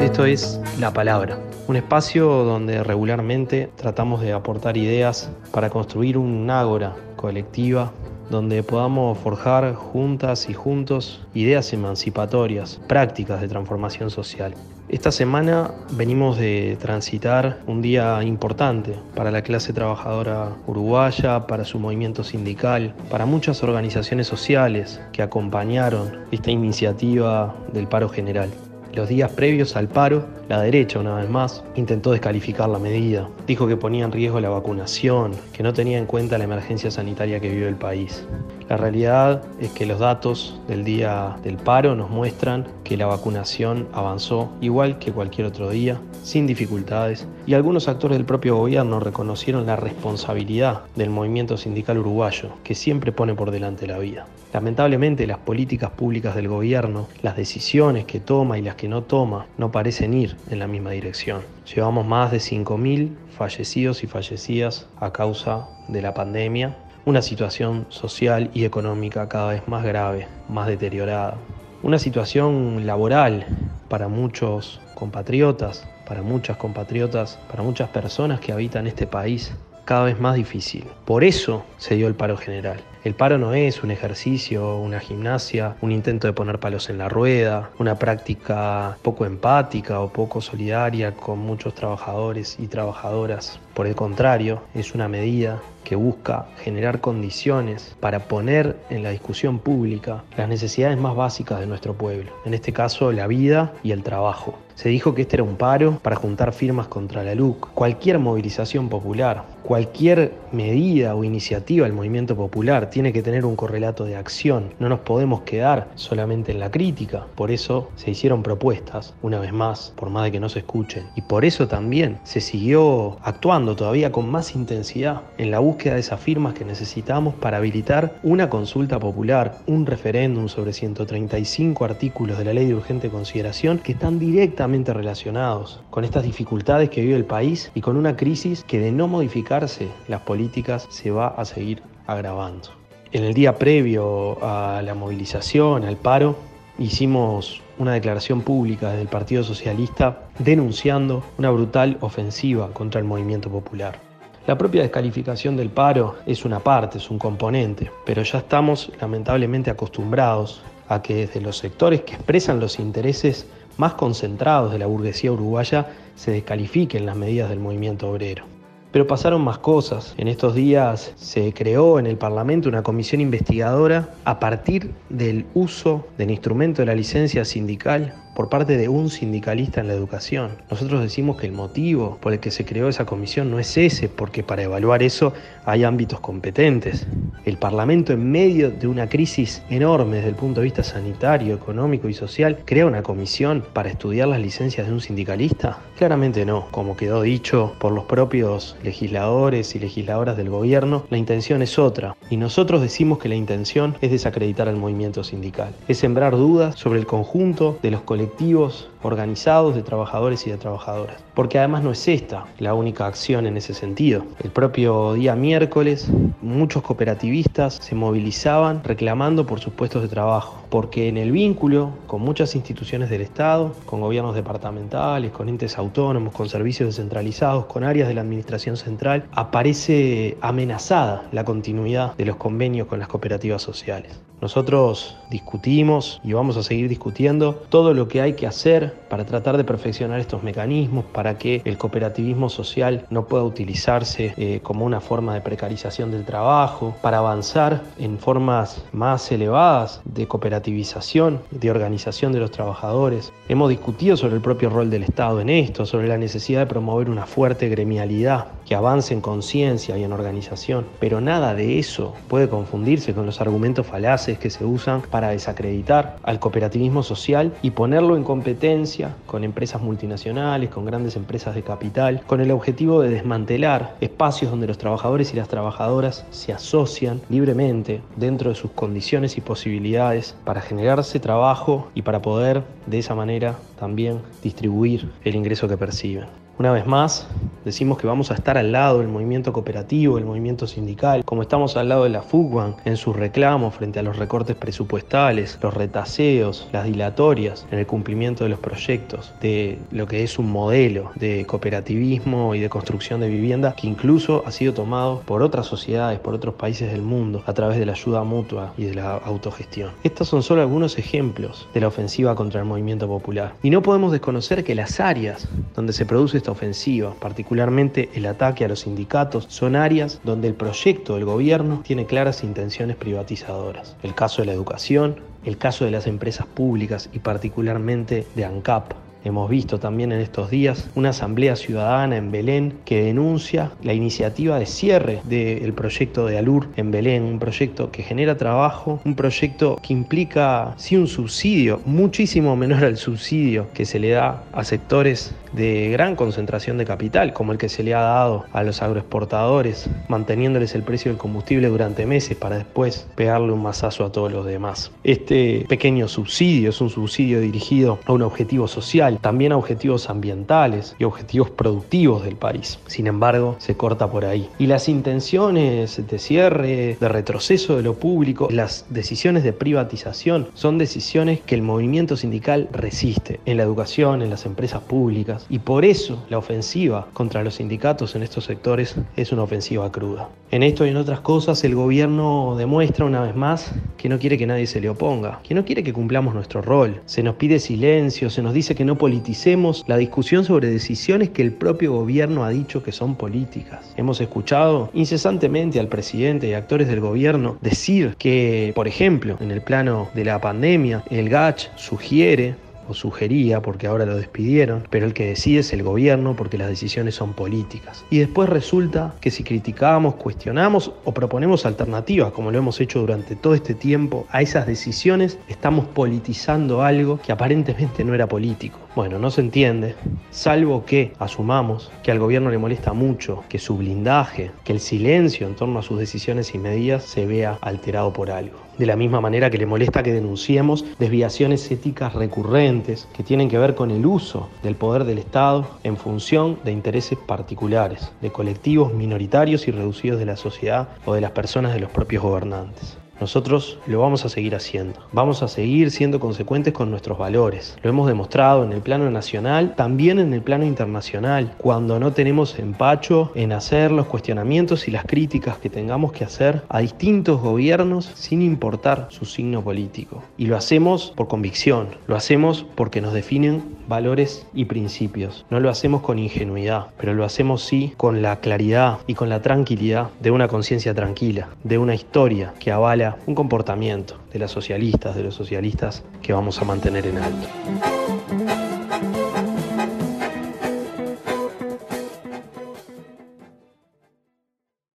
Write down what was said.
Esto es La Palabra, un espacio donde regularmente tratamos de aportar ideas para construir un ágora colectiva donde podamos forjar juntas y juntos ideas emancipatorias, prácticas de transformación social. Esta semana venimos de transitar un día importante para la clase trabajadora uruguaya, para su movimiento sindical, para muchas organizaciones sociales que acompañaron esta iniciativa del paro general. Los días previos al paro, la derecha, una vez más, intentó descalificar la medida. Dijo que ponía en riesgo la vacunación, que no tenía en cuenta la emergencia sanitaria que vive el país. La realidad es que los datos del día del paro nos muestran que la vacunación avanzó igual que cualquier otro día, sin dificultades, y algunos actores del propio gobierno reconocieron la responsabilidad del movimiento sindical uruguayo, que siempre pone por delante la vida. Lamentablemente las políticas públicas del gobierno, las decisiones que toma y las que no toma, no parecen ir en la misma dirección. Llevamos más de 5.000 fallecidos y fallecidas a causa de la pandemia, una situación social y económica cada vez más grave, más deteriorada, una situación laboral para muchos compatriotas, para muchas compatriotas, para muchas personas que habitan este país cada vez más difícil. Por eso se dio el paro general. El paro no es un ejercicio, una gimnasia, un intento de poner palos en la rueda, una práctica poco empática o poco solidaria con muchos trabajadores y trabajadoras. Por el contrario, es una medida que busca generar condiciones para poner en la discusión pública las necesidades más básicas de nuestro pueblo, en este caso la vida y el trabajo. Se dijo que este era un paro para juntar firmas contra la LUC. Cualquier movilización popular, cualquier medida o iniciativa del movimiento popular tiene que tener un correlato de acción. No nos podemos quedar solamente en la crítica. Por eso se hicieron propuestas, una vez más, por más de que no se escuchen. Y por eso también se siguió actuando todavía con más intensidad en la búsqueda de esas firmas que necesitamos para habilitar una consulta popular, un referéndum sobre 135 artículos de la ley de urgente consideración que están directamente relacionados con estas dificultades que vive el país y con una crisis que de no modificarse las políticas se va a seguir agravando. En el día previo a la movilización, al paro, hicimos una declaración pública del Partido Socialista denunciando una brutal ofensiva contra el movimiento popular. La propia descalificación del paro es una parte, es un componente, pero ya estamos lamentablemente acostumbrados a que desde los sectores que expresan los intereses más concentrados de la burguesía uruguaya se descalifiquen las medidas del movimiento obrero. Pero pasaron más cosas. En estos días se creó en el Parlamento una comisión investigadora a partir del uso del instrumento de la licencia sindical por parte de un sindicalista en la educación. Nosotros decimos que el motivo por el que se creó esa comisión no es ese, porque para evaluar eso hay ámbitos competentes. El Parlamento en medio de una crisis enorme desde el punto de vista sanitario, económico y social, crea una comisión para estudiar las licencias de un sindicalista? Claramente no, como quedó dicho por los propios legisladores y legisladoras del gobierno, la intención es otra. Y nosotros decimos que la intención es desacreditar al movimiento sindical, es sembrar dudas sobre el conjunto de los colectivos colectivos organizados de trabajadores y de trabajadoras. Porque además no es esta la única acción en ese sentido. El propio día miércoles muchos cooperativistas se movilizaban reclamando por sus puestos de trabajo, porque en el vínculo con muchas instituciones del Estado, con gobiernos departamentales, con entes autónomos, con servicios descentralizados, con áreas de la Administración Central, aparece amenazada la continuidad de los convenios con las cooperativas sociales. Nosotros discutimos y vamos a seguir discutiendo todo lo que hay que hacer para tratar de perfeccionar estos mecanismos, para que el cooperativismo social no pueda utilizarse eh, como una forma de precarización del trabajo, para avanzar en formas más elevadas de cooperativización, de organización de los trabajadores. Hemos discutido sobre el propio rol del Estado en esto, sobre la necesidad de promover una fuerte gremialidad que avance en conciencia y en organización, pero nada de eso puede confundirse con los argumentos falaces que se usan para desacreditar al cooperativismo social y ponerlo en competencia con empresas multinacionales, con grandes empresas de capital, con el objetivo de desmantelar espacios donde los trabajadores y las trabajadoras se asocian libremente dentro de sus condiciones y posibilidades para generarse trabajo y para poder de esa manera también distribuir el ingreso que perciben. Una vez más, decimos que vamos a estar al lado del movimiento cooperativo, del movimiento sindical, como estamos al lado de la FUCBAN en sus reclamos frente a los recortes presupuestales, los retaseos, las dilatorias en el cumplimiento de los proyectos, de lo que es un modelo de cooperativismo y de construcción de vivienda que incluso ha sido tomado por otras sociedades, por otros países del mundo, a través de la ayuda mutua y de la autogestión. Estos son solo algunos ejemplos de la ofensiva contra el movimiento popular. Y no podemos desconocer que las áreas donde se produce esta ofensiva, particularmente el ataque a los sindicatos, son áreas donde el proyecto del gobierno tiene claras intenciones privatizadoras. El caso de la educación, el caso de las empresas públicas y particularmente de ANCAP, Hemos visto también en estos días una asamblea ciudadana en Belén que denuncia la iniciativa de cierre del proyecto de Alur en Belén, un proyecto que genera trabajo, un proyecto que implica sí un subsidio muchísimo menor al subsidio que se le da a sectores de gran concentración de capital, como el que se le ha dado a los agroexportadores, manteniéndoles el precio del combustible durante meses para después pegarle un mazazo a todos los demás. Este pequeño subsidio es un subsidio dirigido a un objetivo social también a objetivos ambientales y objetivos productivos del país. Sin embargo, se corta por ahí. Y las intenciones de cierre, de retroceso de lo público, las decisiones de privatización son decisiones que el movimiento sindical resiste en la educación, en las empresas públicas. Y por eso la ofensiva contra los sindicatos en estos sectores es una ofensiva cruda. En esto y en otras cosas, el gobierno demuestra una vez más que no quiere que nadie se le oponga, que no quiere que cumplamos nuestro rol. Se nos pide silencio, se nos dice que no politicemos la discusión sobre decisiones que el propio gobierno ha dicho que son políticas. Hemos escuchado incesantemente al presidente y actores del gobierno decir que, por ejemplo, en el plano de la pandemia, el GACH sugiere o sugería porque ahora lo despidieron, pero el que decide es el gobierno porque las decisiones son políticas. Y después resulta que si criticamos, cuestionamos o proponemos alternativas, como lo hemos hecho durante todo este tiempo, a esas decisiones estamos politizando algo que aparentemente no era político. Bueno, no se entiende, salvo que asumamos que al gobierno le molesta mucho que su blindaje, que el silencio en torno a sus decisiones y medidas se vea alterado por algo. De la misma manera que le molesta que denunciemos desviaciones éticas recurrentes que tienen que ver con el uso del poder del Estado en función de intereses particulares, de colectivos minoritarios y reducidos de la sociedad o de las personas de los propios gobernantes. Nosotros lo vamos a seguir haciendo. Vamos a seguir siendo consecuentes con nuestros valores. Lo hemos demostrado en el plano nacional, también en el plano internacional, cuando no tenemos empacho en hacer los cuestionamientos y las críticas que tengamos que hacer a distintos gobiernos sin importar su signo político. Y lo hacemos por convicción, lo hacemos porque nos definen valores y principios. No lo hacemos con ingenuidad, pero lo hacemos sí con la claridad y con la tranquilidad de una conciencia tranquila, de una historia que avala un comportamiento de las socialistas, de los socialistas que vamos a mantener en alto.